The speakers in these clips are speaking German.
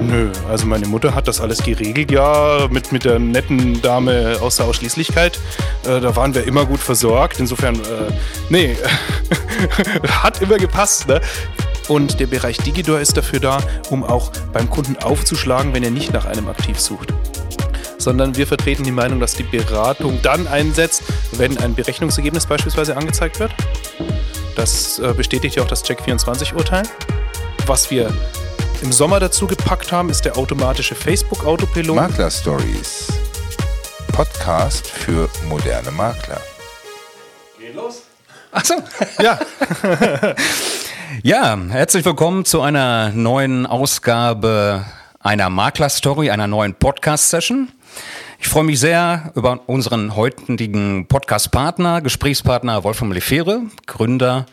Nö, also meine Mutter hat das alles geregelt, ja, mit, mit der netten Dame aus der Ausschließlichkeit. Äh, da waren wir immer gut versorgt. Insofern, äh, nee, hat immer gepasst, ne? Und der Bereich Digidor ist dafür da, um auch beim Kunden aufzuschlagen, wenn er nicht nach einem aktiv sucht. Sondern wir vertreten die Meinung, dass die Beratung dann einsetzt, wenn ein Berechnungsergebnis beispielsweise angezeigt wird. Das äh, bestätigt ja auch das Check24-Urteil. Was wir im Sommer dazu gepackt haben, ist der automatische Facebook-Autopilot. Makler Stories. Podcast für moderne Makler. Geht los? Achso, ja. ja, herzlich willkommen zu einer neuen Ausgabe einer Makler-Story, einer neuen Podcast-Session. Ich freue mich sehr über unseren heutigen Podcast-Partner, Gesprächspartner Wolfram Lefere, Gründer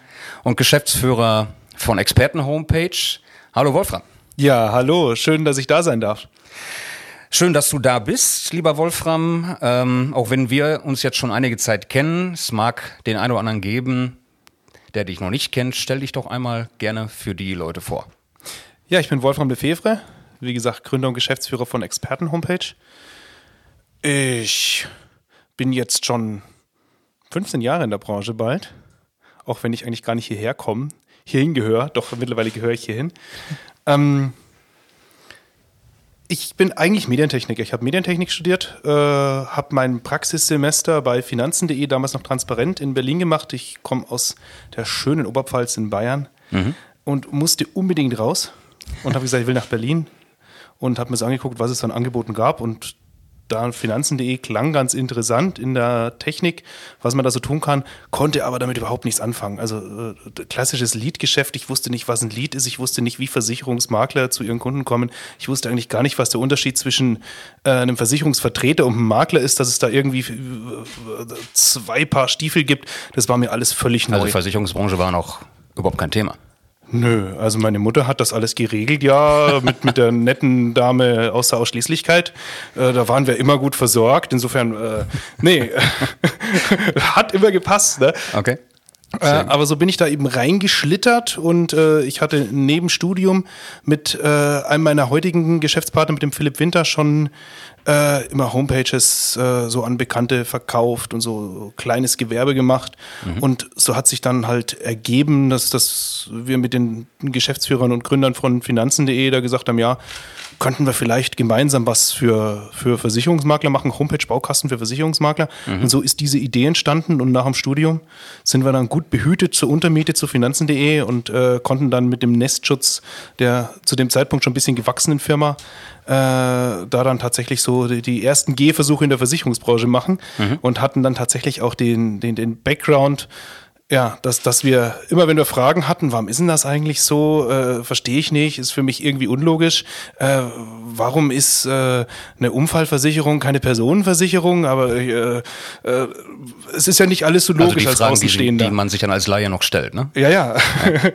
und Geschäftsführer von Experten Homepage. Hallo Wolfram. Ja, hallo, schön, dass ich da sein darf. Schön, dass du da bist, lieber Wolfram. Ähm, auch wenn wir uns jetzt schon einige Zeit kennen, es mag den einen oder anderen geben, der dich noch nicht kennt. Stell dich doch einmal gerne für die Leute vor. Ja, ich bin Wolfram Lefevre, wie gesagt, Gründer und Geschäftsführer von Experten Homepage. Ich bin jetzt schon 15 Jahre in der Branche bald, auch wenn ich eigentlich gar nicht hierher komme, hierhin gehöre, doch mittlerweile gehöre ich hierhin. Ähm, ich bin eigentlich Medientechniker. Ich habe Medientechnik studiert, äh, habe mein Praxissemester bei Finanzen.de, damals noch transparent, in Berlin gemacht. Ich komme aus der schönen Oberpfalz in Bayern mhm. und musste unbedingt raus und habe gesagt, ich will nach Berlin und habe mir so angeguckt, was es an Angeboten gab und da Finanzen.de klang ganz interessant in der Technik, was man da so tun kann, konnte aber damit überhaupt nichts anfangen. Also äh, klassisches Lead-Geschäft, ich wusste nicht, was ein Lead ist, ich wusste nicht, wie Versicherungsmakler zu ihren Kunden kommen, ich wusste eigentlich gar nicht, was der Unterschied zwischen äh, einem Versicherungsvertreter und einem Makler ist, dass es da irgendwie äh, zwei Paar Stiefel gibt, das war mir alles völlig neu. Also die Versicherungsbranche war noch überhaupt kein Thema. Nö, also meine Mutter hat das alles geregelt, ja, mit, mit der netten Dame aus der Ausschließlichkeit. Äh, da waren wir immer gut versorgt. Insofern, äh, nee, hat immer gepasst. Ne? Okay. Äh, aber so bin ich da eben reingeschlittert und äh, ich hatte neben Studium mit äh, einem meiner heutigen Geschäftspartner, mit dem Philipp Winter, schon äh, immer Homepages äh, so an Bekannte verkauft und so kleines Gewerbe gemacht. Mhm. Und so hat sich dann halt ergeben, dass, dass wir mit den Geschäftsführern und Gründern von Finanzen.de da gesagt haben, ja, könnten wir vielleicht gemeinsam was für, für Versicherungsmakler machen, Homepage-Baukasten für Versicherungsmakler. Mhm. Und so ist diese Idee entstanden und nach dem Studium sind wir dann gut behütet zur Untermiete zu finanzen.de und äh, konnten dann mit dem Nestschutz der zu dem Zeitpunkt schon ein bisschen gewachsenen Firma da dann tatsächlich so die, die ersten Gehversuche in der Versicherungsbranche machen mhm. und hatten dann tatsächlich auch den, den, den Background, ja, dass, dass wir immer, wenn wir Fragen hatten, warum ist denn das eigentlich so, äh, verstehe ich nicht, ist für mich irgendwie unlogisch. Äh, warum ist äh, eine Unfallversicherung keine Personenversicherung? Aber äh, äh, es ist ja nicht alles so logisch also die als Fragen, Außenstehender. Die, die man sich dann als Laie noch stellt, ne? Ja, ja.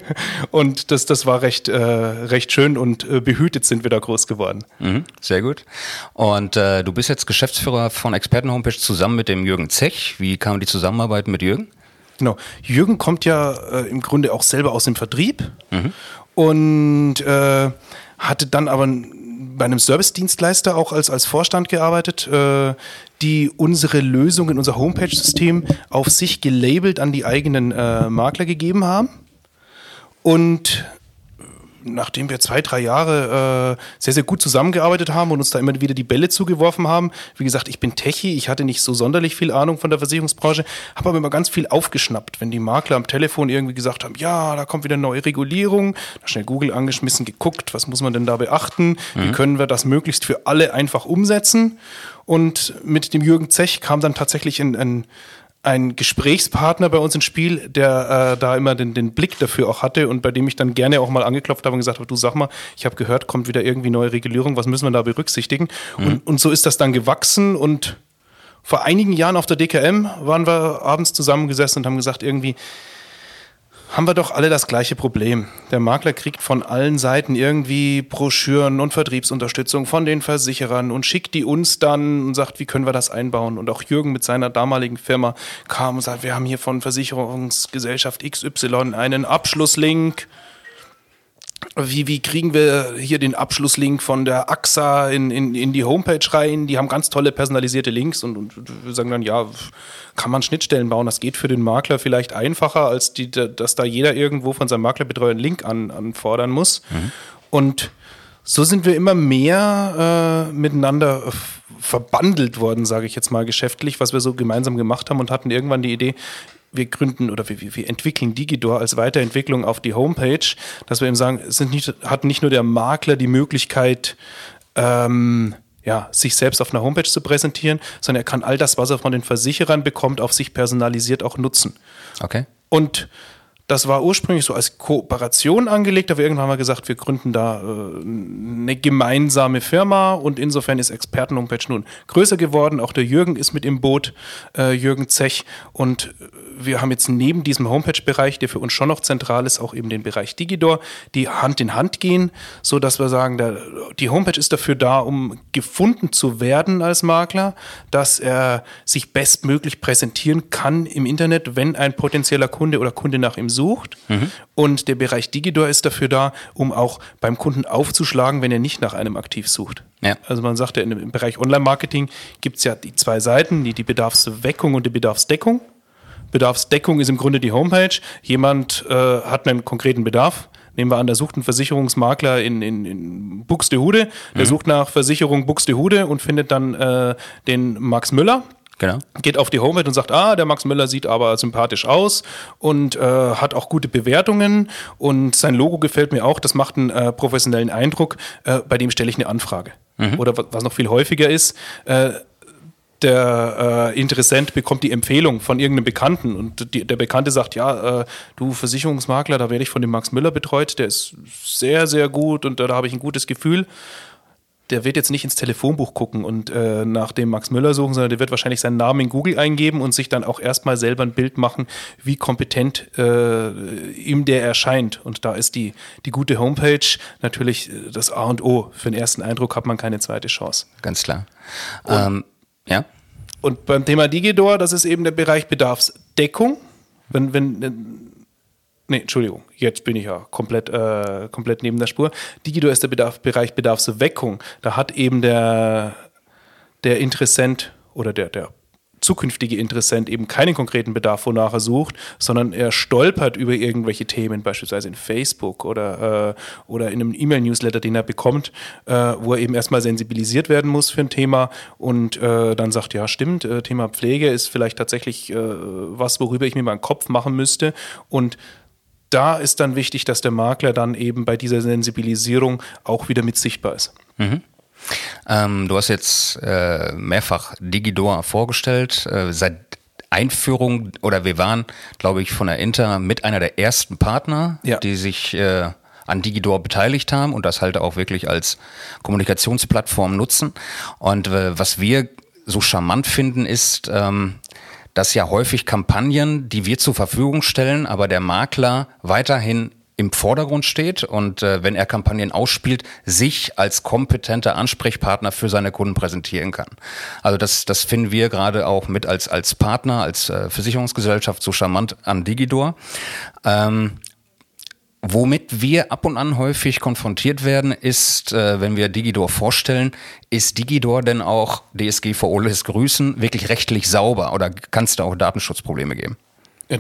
und das, das war recht, äh, recht schön und äh, behütet sind wir da groß geworden. Mhm, sehr gut. Und äh, du bist jetzt Geschäftsführer von Experten Homepage zusammen mit dem Jürgen Zech. Wie kam die Zusammenarbeit mit Jürgen? Genau. Jürgen kommt ja äh, im Grunde auch selber aus dem Vertrieb mhm. und äh, hatte dann aber bei einem Service-Dienstleister auch als, als Vorstand gearbeitet, äh, die unsere Lösungen, unser Homepage-System auf sich gelabelt an die eigenen äh, Makler gegeben haben. Und nachdem wir zwei, drei Jahre äh, sehr, sehr gut zusammengearbeitet haben und uns da immer wieder die Bälle zugeworfen haben, wie gesagt, ich bin Techie, ich hatte nicht so sonderlich viel Ahnung von der Versicherungsbranche, habe aber immer ganz viel aufgeschnappt, wenn die Makler am Telefon irgendwie gesagt haben, ja, da kommt wieder eine neue Regulierung, da schnell Google angeschmissen, geguckt, was muss man denn da beachten, mhm. wie können wir das möglichst für alle einfach umsetzen und mit dem Jürgen Zech kam dann tatsächlich ein, ein ein Gesprächspartner bei uns ins Spiel, der äh, da immer den, den Blick dafür auch hatte und bei dem ich dann gerne auch mal angeklopft habe und gesagt habe, du sag mal, ich habe gehört, kommt wieder irgendwie neue Regulierung, was müssen wir da berücksichtigen? Mhm. Und, und so ist das dann gewachsen und vor einigen Jahren auf der DKM waren wir abends zusammengesessen und haben gesagt, irgendwie, haben wir doch alle das gleiche Problem. Der Makler kriegt von allen Seiten irgendwie Broschüren und Vertriebsunterstützung von den Versicherern und schickt die uns dann und sagt, wie können wir das einbauen? Und auch Jürgen mit seiner damaligen Firma kam und sagt, wir haben hier von Versicherungsgesellschaft XY einen Abschlusslink. Wie, wie kriegen wir hier den Abschlusslink von der AXA in, in, in die Homepage rein? Die haben ganz tolle personalisierte Links und, und sagen dann, ja, kann man Schnittstellen bauen? Das geht für den Makler vielleicht einfacher, als die, dass da jeder irgendwo von seinem Maklerbetreuer einen Link an, anfordern muss. Mhm. Und so sind wir immer mehr äh, miteinander verbandelt worden, sage ich jetzt mal geschäftlich, was wir so gemeinsam gemacht haben und hatten irgendwann die Idee, wir gründen oder wir, wir entwickeln Digidor als Weiterentwicklung auf die Homepage, dass wir eben sagen, es sind nicht, hat nicht nur der Makler die Möglichkeit, ähm, ja, sich selbst auf einer Homepage zu präsentieren, sondern er kann all das, was er von den Versicherern bekommt, auf sich personalisiert auch nutzen. Okay. Und das war ursprünglich so als Kooperation angelegt, aber irgendwann haben wir gesagt, wir gründen da äh, eine gemeinsame Firma und insofern ist Experten-Homepage nun größer geworden. Auch der Jürgen ist mit im Boot, äh, Jürgen Zech. Und wir haben jetzt neben diesem Homepage-Bereich, der für uns schon noch zentral ist, auch eben den Bereich Digidor, die Hand in Hand gehen, so dass wir sagen, der, die Homepage ist dafür da, um gefunden zu werden als Makler, dass er sich bestmöglich präsentieren kann im Internet, wenn ein potenzieller Kunde oder Kunde nach ihm sucht. Mhm. Und der Bereich Digidor ist dafür da, um auch beim Kunden aufzuschlagen, wenn er nicht nach einem aktiv sucht. Ja. Also man sagt ja, im Bereich Online-Marketing gibt es ja die zwei Seiten, die, die Bedarfsweckung und die Bedarfsdeckung. Bedarfsdeckung ist im Grunde die Homepage. Jemand äh, hat einen konkreten Bedarf. Nehmen wir an, der sucht einen Versicherungsmakler in, in, in Buxtehude. Der mhm. sucht nach Versicherung Buxtehude und findet dann äh, den Max Müller. Genau. Geht auf die Homepage und sagt, ah, der Max Müller sieht aber sympathisch aus und äh, hat auch gute Bewertungen und sein Logo gefällt mir auch, das macht einen äh, professionellen Eindruck, äh, bei dem stelle ich eine Anfrage. Mhm. Oder was noch viel häufiger ist, äh, der äh, Interessent bekommt die Empfehlung von irgendeinem Bekannten und die, der Bekannte sagt, ja, äh, du Versicherungsmakler, da werde ich von dem Max Müller betreut, der ist sehr, sehr gut und äh, da habe ich ein gutes Gefühl. Der wird jetzt nicht ins Telefonbuch gucken und äh, nach dem Max Müller suchen, sondern der wird wahrscheinlich seinen Namen in Google eingeben und sich dann auch erstmal selber ein Bild machen, wie kompetent äh, ihm der erscheint. Und da ist die, die gute Homepage natürlich äh, das A und O. Für den ersten Eindruck hat man keine zweite Chance. Ganz klar. Ähm, ja. Und beim Thema Digidor, das ist eben der Bereich Bedarfsdeckung. Wenn, wenn, nee, Entschuldigung, jetzt bin ich ja komplett, äh, komplett neben der Spur. Digidor ist der Bedarf, Bereich Bedarfsweckung. Da hat eben der, der Interessent oder der, der zukünftige Interessent eben keinen konkreten Bedarf, wonach er sucht, sondern er stolpert über irgendwelche Themen, beispielsweise in Facebook oder, äh, oder in einem E-Mail-Newsletter, den er bekommt, äh, wo er eben erstmal sensibilisiert werden muss für ein Thema und äh, dann sagt, ja stimmt, äh, Thema Pflege ist vielleicht tatsächlich äh, was, worüber ich mir mal einen Kopf machen müsste und da ist dann wichtig, dass der Makler dann eben bei dieser Sensibilisierung auch wieder mit sichtbar ist. Mhm. Ähm, du hast jetzt äh, mehrfach Digidor vorgestellt. Äh, seit Einführung oder wir waren, glaube ich, von der Inter mit einer der ersten Partner, ja. die sich äh, an Digidor beteiligt haben und das halt auch wirklich als Kommunikationsplattform nutzen. Und äh, was wir so charmant finden, ist, ähm, dass ja häufig Kampagnen, die wir zur Verfügung stellen, aber der Makler weiterhin im Vordergrund steht und äh, wenn er Kampagnen ausspielt, sich als kompetenter Ansprechpartner für seine Kunden präsentieren kann. Also das, das finden wir gerade auch mit als, als Partner, als äh, Versicherungsgesellschaft so charmant an Digidor. Ähm, Womit wir ab und an häufig konfrontiert werden, ist, äh, wenn wir Digidor vorstellen, ist Digidor denn auch DSGVO lässt grüßen wirklich rechtlich sauber oder kann es da auch Datenschutzprobleme geben?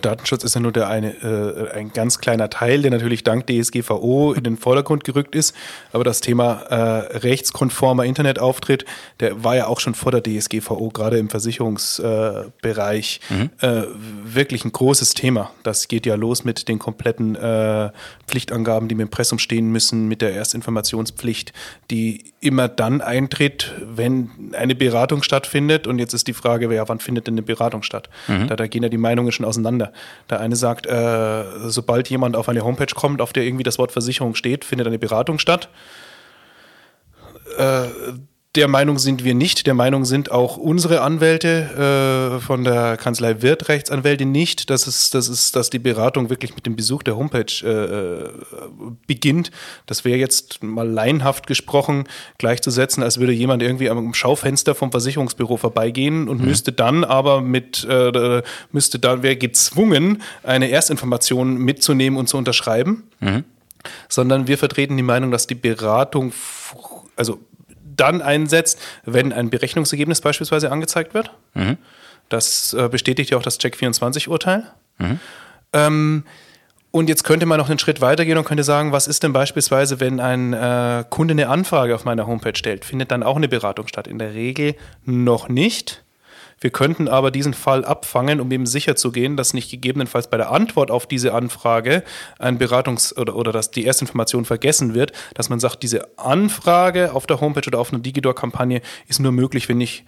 Datenschutz ist ja nur der eine, äh, ein ganz kleiner Teil, der natürlich dank DSGVO in den Vordergrund gerückt ist. Aber das Thema äh, rechtskonformer Internetauftritt, der war ja auch schon vor der DSGVO, gerade im Versicherungsbereich, äh, mhm. äh, wirklich ein großes Thema. Das geht ja los mit den kompletten äh, Pflichtangaben, die dem Impressum stehen müssen, mit der Erstinformationspflicht, die immer dann eintritt, wenn eine Beratung stattfindet. Und jetzt ist die Frage, ja, wann findet denn eine Beratung statt? Mhm. Da, da gehen ja die Meinungen schon auseinander auseinander. Der eine sagt, äh, sobald jemand auf eine Homepage kommt, auf der irgendwie das Wort Versicherung steht, findet eine Beratung statt. Äh, der Meinung sind wir nicht. Der Meinung sind auch unsere Anwälte äh, von der Kanzlei Wirt Rechtsanwälte nicht, dass es, dass es, dass die Beratung wirklich mit dem Besuch der Homepage äh, beginnt. Das wäre jetzt mal laienhaft gesprochen gleichzusetzen, als würde jemand irgendwie am Schaufenster vom Versicherungsbüro vorbeigehen und mhm. müsste dann aber mit äh, müsste dann wäre gezwungen, eine Erstinformation mitzunehmen und zu unterschreiben. Mhm. sondern wir vertreten die Meinung, dass die Beratung also dann einsetzt, wenn ein Berechnungsergebnis beispielsweise angezeigt wird. Mhm. Das äh, bestätigt ja auch das Check24-Urteil. Mhm. Ähm, und jetzt könnte man noch einen Schritt weitergehen und könnte sagen, was ist denn beispielsweise, wenn ein äh, Kunde eine Anfrage auf meiner Homepage stellt? Findet dann auch eine Beratung statt? In der Regel noch nicht. Wir könnten aber diesen Fall abfangen, um eben sicher zu gehen, dass nicht gegebenenfalls bei der Antwort auf diese Anfrage ein Beratungs- oder, oder dass die erste Information vergessen wird, dass man sagt, diese Anfrage auf der Homepage oder auf einer Digidor-Kampagne ist nur möglich, wenn ich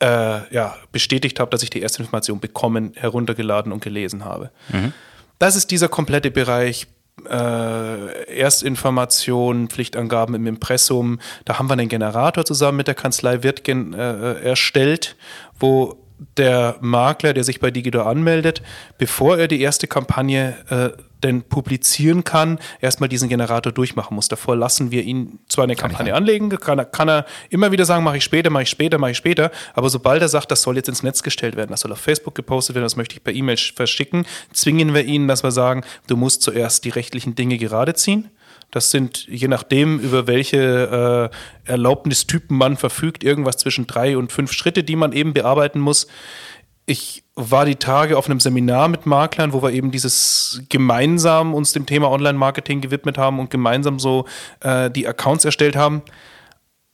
äh, ja, bestätigt habe, dass ich die erste Information bekommen, heruntergeladen und gelesen habe. Mhm. Das ist dieser komplette Bereich äh, Erstinformation, Pflichtangaben im Impressum. Da haben wir einen Generator zusammen mit der Kanzlei Wirtgen äh, erstellt, wo der Makler, der sich bei Digidor anmeldet, bevor er die erste Kampagne äh, denn publizieren kann, erstmal diesen Generator durchmachen muss. Davor lassen wir ihn zwar eine kann Kampagne anlegen, kann er, kann er immer wieder sagen, mache ich später, mache ich später, mache ich später, aber sobald er sagt, das soll jetzt ins Netz gestellt werden, das soll auf Facebook gepostet werden, das möchte ich per E-Mail verschicken, zwingen wir ihn, dass wir sagen, du musst zuerst die rechtlichen Dinge gerade ziehen. Das sind, je nachdem, über welche äh, Erlaubnistypen man verfügt, irgendwas zwischen drei und fünf Schritte, die man eben bearbeiten muss. Ich war die Tage auf einem Seminar mit Maklern, wo wir eben dieses gemeinsam uns dem Thema Online-Marketing gewidmet haben und gemeinsam so äh, die Accounts erstellt haben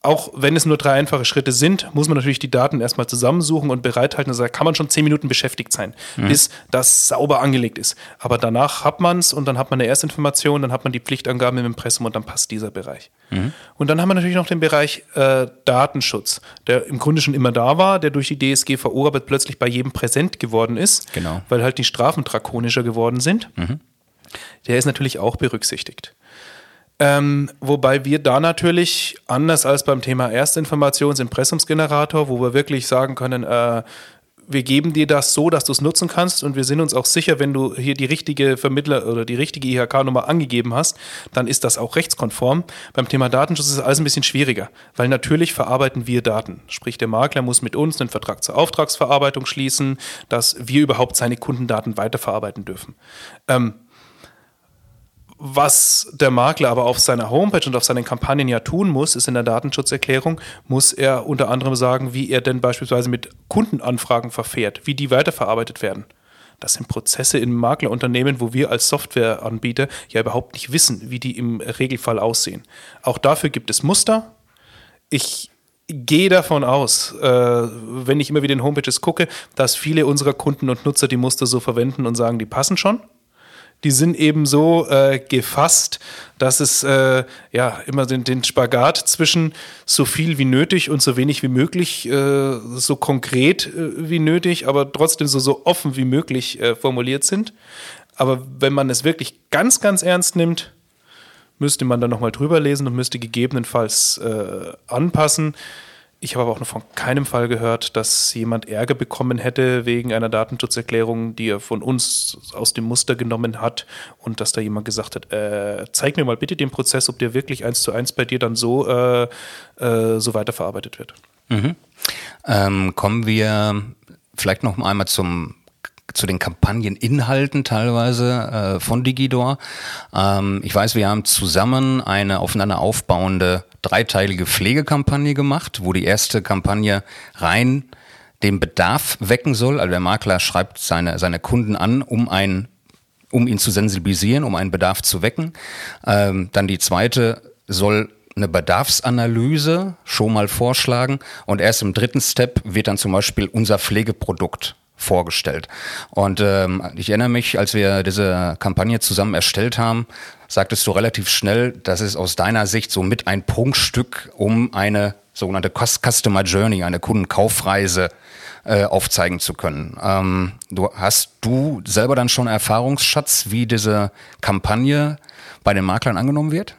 auch wenn es nur drei einfache Schritte sind, muss man natürlich die Daten erstmal zusammensuchen und bereithalten. Also da kann man schon zehn Minuten beschäftigt sein, mhm. bis das sauber angelegt ist. Aber danach hat man es und dann hat man eine Erstinformation, dann hat man die Pflichtangaben im Impressum und dann passt dieser Bereich. Mhm. Und dann haben wir natürlich noch den Bereich äh, Datenschutz, der im Grunde schon immer da war, der durch die DSGVO aber plötzlich bei jedem präsent geworden ist, genau. weil halt die Strafen drakonischer geworden sind. Mhm. Der ist natürlich auch berücksichtigt. Ähm, wobei wir da natürlich, anders als beim Thema Erstinformationsimpressumsgenerator, wo wir wirklich sagen können, äh, wir geben dir das so, dass du es nutzen kannst und wir sind uns auch sicher, wenn du hier die richtige Vermittler oder die richtige IHK-Nummer angegeben hast, dann ist das auch rechtskonform. Beim Thema Datenschutz ist es alles ein bisschen schwieriger, weil natürlich verarbeiten wir Daten. Sprich, der Makler muss mit uns einen Vertrag zur Auftragsverarbeitung schließen, dass wir überhaupt seine Kundendaten weiterverarbeiten dürfen. Ähm, was der Makler aber auf seiner Homepage und auf seinen Kampagnen ja tun muss, ist in der Datenschutzerklärung, muss er unter anderem sagen, wie er denn beispielsweise mit Kundenanfragen verfährt, wie die weiterverarbeitet werden. Das sind Prozesse in Maklerunternehmen, wo wir als Softwareanbieter ja überhaupt nicht wissen, wie die im Regelfall aussehen. Auch dafür gibt es Muster. Ich gehe davon aus, äh, wenn ich immer wieder in Homepages gucke, dass viele unserer Kunden und Nutzer die Muster so verwenden und sagen, die passen schon die sind eben so äh, gefasst, dass es äh, ja immer den, den, Spagat zwischen so viel wie nötig und so wenig wie möglich, äh, so konkret äh, wie nötig, aber trotzdem so, so offen wie möglich äh, formuliert sind. Aber wenn man es wirklich ganz, ganz ernst nimmt, müsste man dann nochmal drüber lesen und müsste gegebenenfalls äh, anpassen. Ich habe aber auch noch von keinem Fall gehört, dass jemand Ärger bekommen hätte wegen einer Datenschutzerklärung, die er von uns aus dem Muster genommen hat und dass da jemand gesagt hat, äh, zeig mir mal bitte den Prozess, ob der wirklich eins zu eins bei dir dann so, äh, äh, so weiterverarbeitet wird. Mhm. Ähm, kommen wir vielleicht noch einmal zum zu den Kampagneninhalten teilweise äh, von Digidor. Ähm, ich weiß, wir haben zusammen eine aufeinander aufbauende dreiteilige Pflegekampagne gemacht, wo die erste Kampagne rein den Bedarf wecken soll. Also der Makler schreibt seine, seine Kunden an, um ein um ihn zu sensibilisieren, um einen Bedarf zu wecken. Ähm, dann die zweite soll eine Bedarfsanalyse schon mal vorschlagen und erst im dritten Step wird dann zum Beispiel unser Pflegeprodukt vorgestellt. Und ähm, ich erinnere mich, als wir diese Kampagne zusammen erstellt haben, sagtest du relativ schnell, das ist aus deiner Sicht so mit ein Prunkstück, um eine sogenannte Customer Journey, eine Kundenkaufreise äh, aufzeigen zu können. Ähm, du hast du selber dann schon Erfahrungsschatz, wie diese Kampagne bei den Maklern angenommen wird?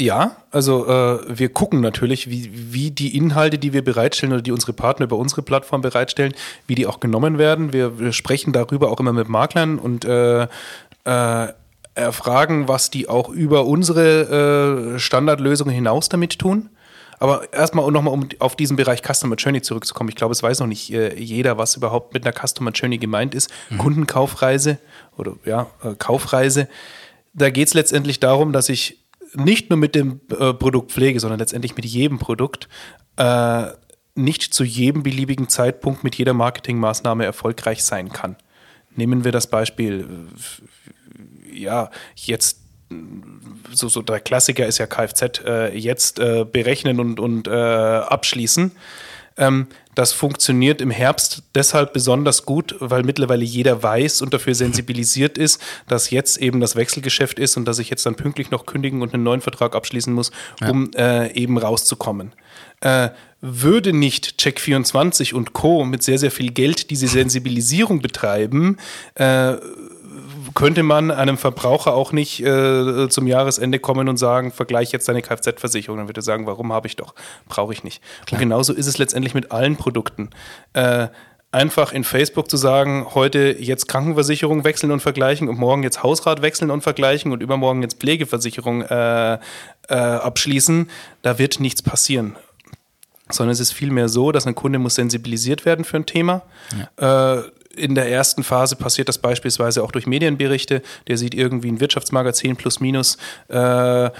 Ja, also äh, wir gucken natürlich, wie, wie die Inhalte, die wir bereitstellen oder die unsere Partner über unsere Plattform bereitstellen, wie die auch genommen werden. Wir, wir sprechen darüber auch immer mit Maklern und äh, äh, erfragen, was die auch über unsere äh, Standardlösungen hinaus damit tun. Aber erstmal nochmal, um auf diesen Bereich Customer Journey zurückzukommen. Ich glaube, es weiß noch nicht äh, jeder, was überhaupt mit einer Customer Journey gemeint ist. Mhm. Kundenkaufreise oder ja, äh, Kaufreise da geht es letztendlich darum, dass ich nicht nur mit dem äh, Produkt pflege, sondern letztendlich mit jedem Produkt äh, nicht zu jedem beliebigen Zeitpunkt mit jeder Marketingmaßnahme erfolgreich sein kann. Nehmen wir das Beispiel, äh, ja, jetzt so, so der Klassiker ist ja Kfz, äh, jetzt äh, berechnen und, und äh, abschließen. Ähm, das funktioniert im Herbst deshalb besonders gut, weil mittlerweile jeder weiß und dafür sensibilisiert ist, dass jetzt eben das Wechselgeschäft ist und dass ich jetzt dann pünktlich noch kündigen und einen neuen Vertrag abschließen muss, um ja. äh, eben rauszukommen. Äh, würde nicht Check24 und Co. mit sehr, sehr viel Geld diese Sensibilisierung betreiben, äh, könnte man einem Verbraucher auch nicht äh, zum Jahresende kommen und sagen, vergleich jetzt deine Kfz-Versicherung. Dann würde er sagen, warum habe ich doch? Brauche ich nicht. Klar. Und genauso ist es letztendlich mit allen Produkten. Äh, einfach in Facebook zu sagen, heute jetzt Krankenversicherung wechseln und vergleichen und morgen jetzt Hausrat wechseln und vergleichen und übermorgen jetzt Pflegeversicherung äh, äh, abschließen, da wird nichts passieren. Sondern es ist vielmehr so, dass ein Kunde muss sensibilisiert werden für ein Thema. Ja. Äh, in der ersten Phase passiert das beispielsweise auch durch Medienberichte. Der sieht irgendwie ein Wirtschaftsmagazin plus minus, äh,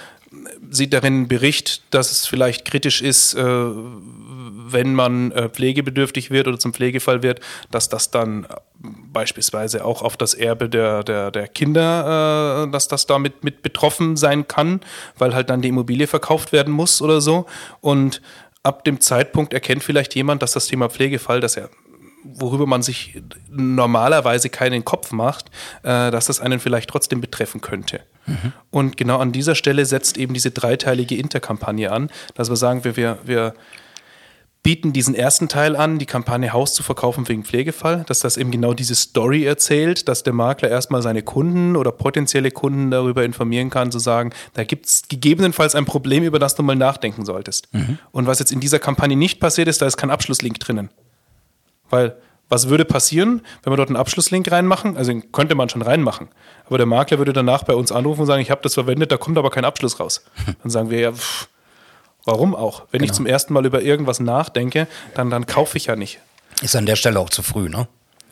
sieht darin einen Bericht, dass es vielleicht kritisch ist, äh, wenn man äh, pflegebedürftig wird oder zum Pflegefall wird, dass das dann beispielsweise auch auf das Erbe der, der, der Kinder, äh, dass das damit mit betroffen sein kann, weil halt dann die Immobilie verkauft werden muss oder so. Und ab dem Zeitpunkt erkennt vielleicht jemand, dass das Thema Pflegefall, dass er worüber man sich normalerweise keinen Kopf macht, äh, dass das einen vielleicht trotzdem betreffen könnte. Mhm. Und genau an dieser Stelle setzt eben diese dreiteilige Interkampagne an, dass wir sagen, wir, wir, wir bieten diesen ersten Teil an, die Kampagne Haus zu verkaufen wegen Pflegefall, dass das eben genau diese Story erzählt, dass der Makler erstmal seine Kunden oder potenzielle Kunden darüber informieren kann, zu sagen, da gibt es gegebenenfalls ein Problem, über das du mal nachdenken solltest. Mhm. Und was jetzt in dieser Kampagne nicht passiert ist, da ist kein Abschlusslink drinnen. Weil was würde passieren, wenn wir dort einen Abschlusslink reinmachen? Also den könnte man schon reinmachen. Aber der Makler würde danach bei uns anrufen und sagen, ich habe das verwendet, da kommt aber kein Abschluss raus. Dann sagen wir ja, pff, warum auch? Wenn genau. ich zum ersten Mal über irgendwas nachdenke, dann, dann kaufe ich ja nicht. Ist an der Stelle auch zu früh, ne?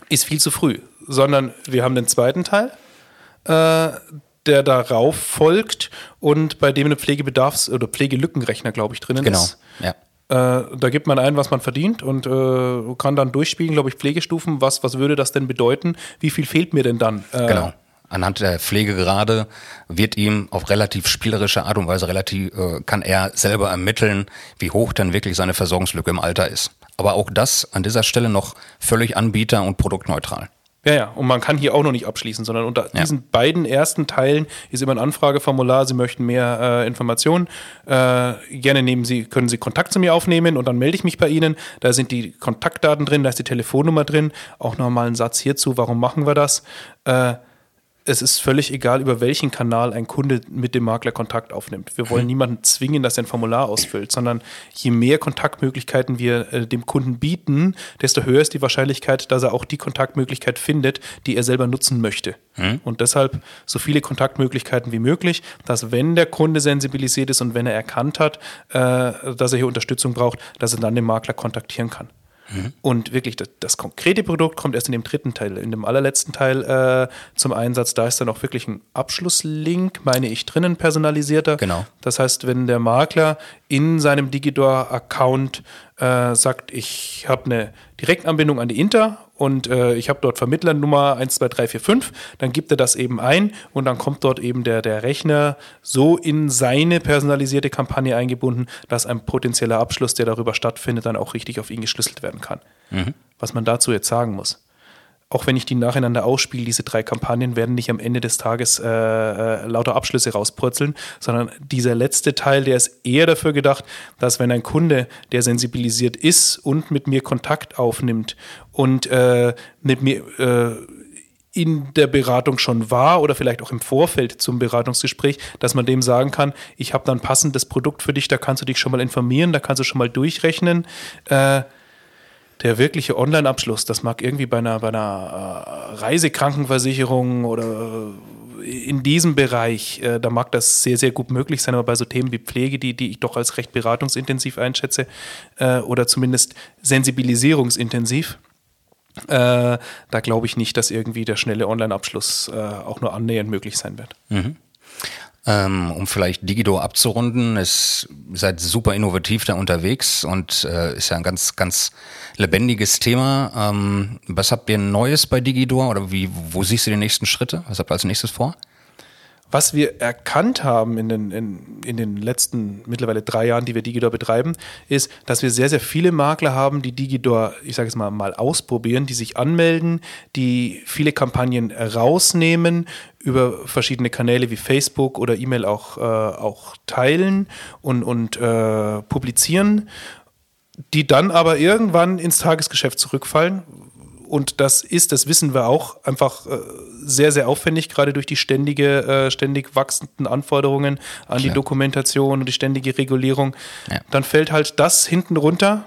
Ist viel zu früh. Sondern wir haben den zweiten Teil, äh, der darauf folgt und bei dem eine Pflegebedarfs- oder Pflegelückenrechner, glaube ich, drinnen genau. ist. Genau, ja. Äh, da gibt man ein, was man verdient und äh, kann dann durchspielen, glaube ich, Pflegestufen. Was, was würde das denn bedeuten? Wie viel fehlt mir denn dann? Äh, genau. Anhand der Pflegegrade wird ihm auf relativ spielerische Art und Weise relativ, äh, kann er selber ermitteln, wie hoch dann wirklich seine Versorgungslücke im Alter ist. Aber auch das an dieser Stelle noch völlig anbieter- und produktneutral. Ja, ja, und man kann hier auch noch nicht abschließen, sondern unter ja. diesen beiden ersten Teilen ist immer ein Anfrageformular. Sie möchten mehr äh, Informationen. Äh, gerne nehmen Sie, können Sie Kontakt zu mir aufnehmen und dann melde ich mich bei Ihnen. Da sind die Kontaktdaten drin, da ist die Telefonnummer drin. Auch nochmal ein Satz hierzu, warum machen wir das? Äh, es ist völlig egal, über welchen Kanal ein Kunde mit dem Makler Kontakt aufnimmt. Wir wollen mhm. niemanden zwingen, dass er ein Formular ausfüllt, sondern je mehr Kontaktmöglichkeiten wir äh, dem Kunden bieten, desto höher ist die Wahrscheinlichkeit, dass er auch die Kontaktmöglichkeit findet, die er selber nutzen möchte. Mhm. Und deshalb so viele Kontaktmöglichkeiten wie möglich, dass wenn der Kunde sensibilisiert ist und wenn er erkannt hat, äh, dass er hier Unterstützung braucht, dass er dann den Makler kontaktieren kann. Mhm. Und wirklich, das, das, konkrete Produkt kommt erst in dem dritten Teil. In dem allerletzten Teil äh, zum Einsatz, da ist dann auch wirklich ein Abschlusslink, meine ich, drinnen personalisierter. Genau. Das heißt, wenn der Makler in seinem Digidor-Account äh, sagt, ich habe eine Direktanbindung an die Inter und äh, ich habe dort Vermittlernummer 12345, dann gibt er das eben ein und dann kommt dort eben der, der Rechner so in seine personalisierte Kampagne eingebunden, dass ein potenzieller Abschluss, der darüber stattfindet, dann auch richtig auf ihn geschlüsselt werden kann. Mhm. Was man dazu jetzt sagen muss auch wenn ich die nacheinander ausspiele, diese drei Kampagnen werden nicht am Ende des Tages äh, äh, lauter Abschlüsse rauspurzeln, sondern dieser letzte Teil, der ist eher dafür gedacht, dass wenn ein Kunde, der sensibilisiert ist und mit mir Kontakt aufnimmt und äh, mit mir äh, in der Beratung schon war oder vielleicht auch im Vorfeld zum Beratungsgespräch, dass man dem sagen kann, ich habe da ein passendes Produkt für dich, da kannst du dich schon mal informieren, da kannst du schon mal durchrechnen. Äh, der wirkliche Online-Abschluss, das mag irgendwie bei einer, bei einer äh, Reisekrankenversicherung oder äh, in diesem Bereich, äh, da mag das sehr, sehr gut möglich sein, aber bei so Themen wie Pflege, die, die ich doch als recht beratungsintensiv einschätze, äh, oder zumindest sensibilisierungsintensiv, äh, da glaube ich nicht, dass irgendwie der schnelle Online-Abschluss äh, auch nur annähernd möglich sein wird. Mhm. Ähm, um vielleicht Digidor abzurunden, ist seid super innovativ da unterwegs und äh, ist ja ein ganz, ganz lebendiges Thema. Ähm, was habt ihr Neues bei Digidor oder wie, wo siehst du die nächsten Schritte? Was habt ihr als nächstes vor? Was wir erkannt haben in den, in, in den letzten mittlerweile drei Jahren, die wir Digidor betreiben, ist, dass wir sehr, sehr viele Makler haben, die Digidor, ich sage es mal, mal ausprobieren, die sich anmelden, die viele Kampagnen rausnehmen, über verschiedene Kanäle wie Facebook oder E-Mail auch, äh, auch teilen und, und äh, publizieren, die dann aber irgendwann ins Tagesgeschäft zurückfallen, und das ist, das wissen wir auch, einfach äh, sehr, sehr aufwendig, gerade durch die ständige, äh, ständig wachsenden Anforderungen an Klar. die Dokumentation und die ständige Regulierung. Ja. Dann fällt halt das hinten runter,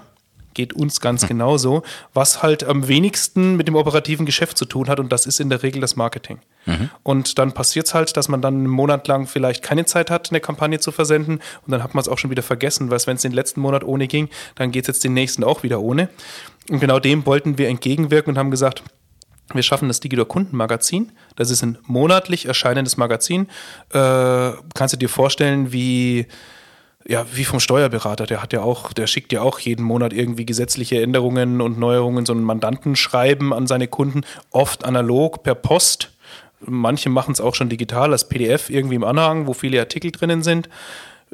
geht uns ganz hm. genauso, was halt am wenigsten mit dem operativen Geschäft zu tun hat und das ist in der Regel das Marketing. Und dann passiert es halt, dass man dann einen Monat lang vielleicht keine Zeit hat, eine Kampagne zu versenden und dann hat man es auch schon wieder vergessen, weil wenn es den letzten Monat ohne ging, dann geht es jetzt den nächsten auch wieder ohne. Und genau dem wollten wir entgegenwirken und haben gesagt, wir schaffen das Digidor Kundenmagazin. Das ist ein monatlich erscheinendes Magazin. Äh, kannst du dir vorstellen, wie ja, wie vom Steuerberater, der hat ja auch, der schickt ja auch jeden Monat irgendwie gesetzliche Änderungen und Neuerungen, so ein Mandantenschreiben an seine Kunden, oft analog per Post. Manche machen es auch schon digital als PDF irgendwie im Anhang, wo viele Artikel drinnen sind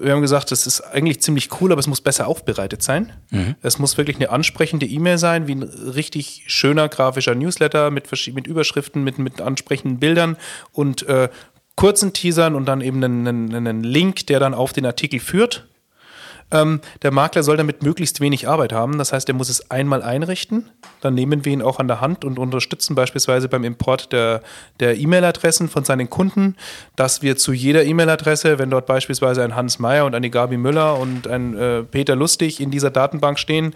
wir haben gesagt, das ist eigentlich ziemlich cool, aber es muss besser aufbereitet sein. Mhm. Es muss wirklich eine ansprechende E-Mail sein, wie ein richtig schöner grafischer Newsletter mit, mit Überschriften, mit, mit ansprechenden Bildern und äh, kurzen Teasern und dann eben einen, einen, einen Link, der dann auf den Artikel führt. Ähm, der Makler soll damit möglichst wenig Arbeit haben. Das heißt, er muss es einmal einrichten. Dann nehmen wir ihn auch an der Hand und unterstützen beispielsweise beim Import der, E-Mail-Adressen von seinen Kunden, dass wir zu jeder E-Mail-Adresse, wenn dort beispielsweise ein Hans Meyer und eine Gabi Müller und ein äh, Peter Lustig in dieser Datenbank stehen,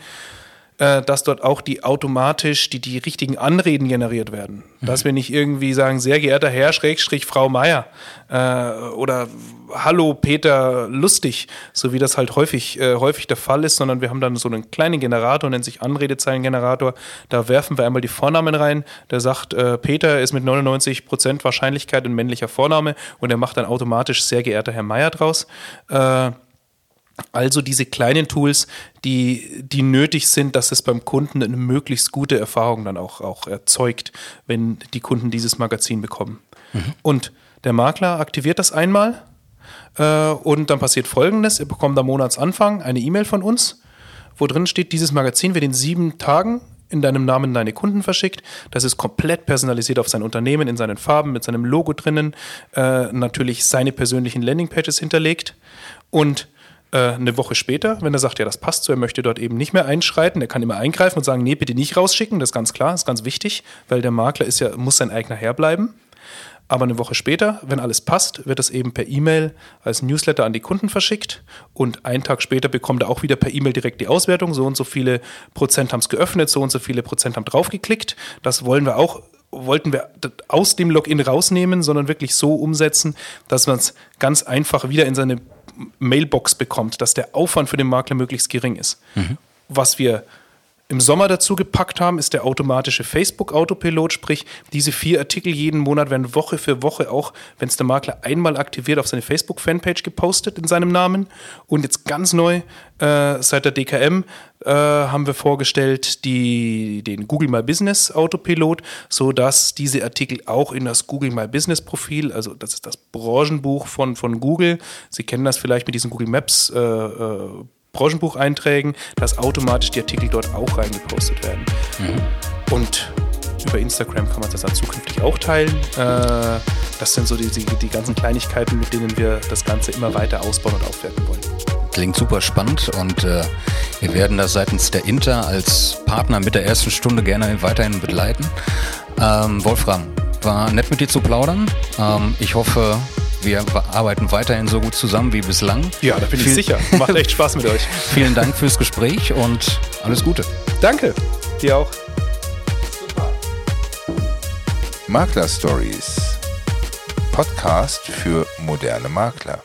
dass dort auch die automatisch die, die richtigen Anreden generiert werden. Mhm. Dass wir nicht irgendwie sagen, sehr geehrter Herr, Schrägstrich Frau Meier äh, oder Hallo Peter Lustig, so wie das halt häufig, äh, häufig der Fall ist, sondern wir haben dann so einen kleinen Generator, nennt sich Anredezeilengenerator. Da werfen wir einmal die Vornamen rein. Der sagt, äh, Peter ist mit 99% Wahrscheinlichkeit ein männlicher Vorname und er macht dann automatisch sehr geehrter Herr Meier draus. Äh, also diese kleinen Tools, die, die nötig sind, dass es beim Kunden eine möglichst gute Erfahrung dann auch, auch erzeugt, wenn die Kunden dieses Magazin bekommen. Mhm. Und der Makler aktiviert das einmal äh, und dann passiert folgendes: Er bekommt am Monatsanfang eine E-Mail von uns, wo drin steht, dieses Magazin wird in sieben Tagen in deinem Namen deine Kunden verschickt. Das ist komplett personalisiert auf sein Unternehmen, in seinen Farben, mit seinem Logo drinnen, äh, natürlich seine persönlichen Landingpages hinterlegt und eine Woche später, wenn er sagt, ja, das passt so, er möchte dort eben nicht mehr einschreiten, er kann immer eingreifen und sagen, nee, bitte nicht rausschicken, das ist ganz klar, das ist ganz wichtig, weil der Makler ist ja, muss sein eigener Herr bleiben. Aber eine Woche später, wenn alles passt, wird es eben per E-Mail als Newsletter an die Kunden verschickt und einen Tag später bekommt er auch wieder per E-Mail direkt die Auswertung. So und so viele Prozent haben es geöffnet, so und so viele Prozent haben draufgeklickt. Das wollen wir auch wollten wir aus dem Login rausnehmen, sondern wirklich so umsetzen, dass man es ganz einfach wieder in seine Mailbox bekommt, dass der Aufwand für den Makler möglichst gering ist. Mhm. Was wir im Sommer dazu gepackt haben, ist der automatische Facebook-Autopilot, sprich diese vier Artikel jeden Monat werden Woche für Woche auch, wenn es der Makler einmal aktiviert, auf seine Facebook-Fanpage gepostet in seinem Namen. Und jetzt ganz neu, äh, seit der DKM, äh, haben wir vorgestellt die, den Google My Business Autopilot, sodass diese Artikel auch in das Google My Business Profil, also das ist das Branchenbuch von, von Google, Sie kennen das vielleicht mit diesen Google Maps äh, äh Branchenbucheinträgen, dass automatisch die Artikel dort auch reingepostet werden. Mhm. Und über Instagram kann man das dann zukünftig auch teilen. Äh, das sind so die, die, die ganzen Kleinigkeiten, mit denen wir das Ganze immer weiter ausbauen und aufwerten wollen. Klingt super spannend und äh, wir werden das seitens der Inter als Partner mit der ersten Stunde gerne weiterhin begleiten. Ähm, Wolfram, war nett mit dir zu plaudern. Ähm, ich hoffe, wir arbeiten weiterhin so gut zusammen wie bislang. Ja, da bin ich sicher. Macht echt Spaß mit euch. Vielen Dank fürs Gespräch und alles Gute. Danke. Dir auch. Super. Makler Stories. Podcast für moderne Makler.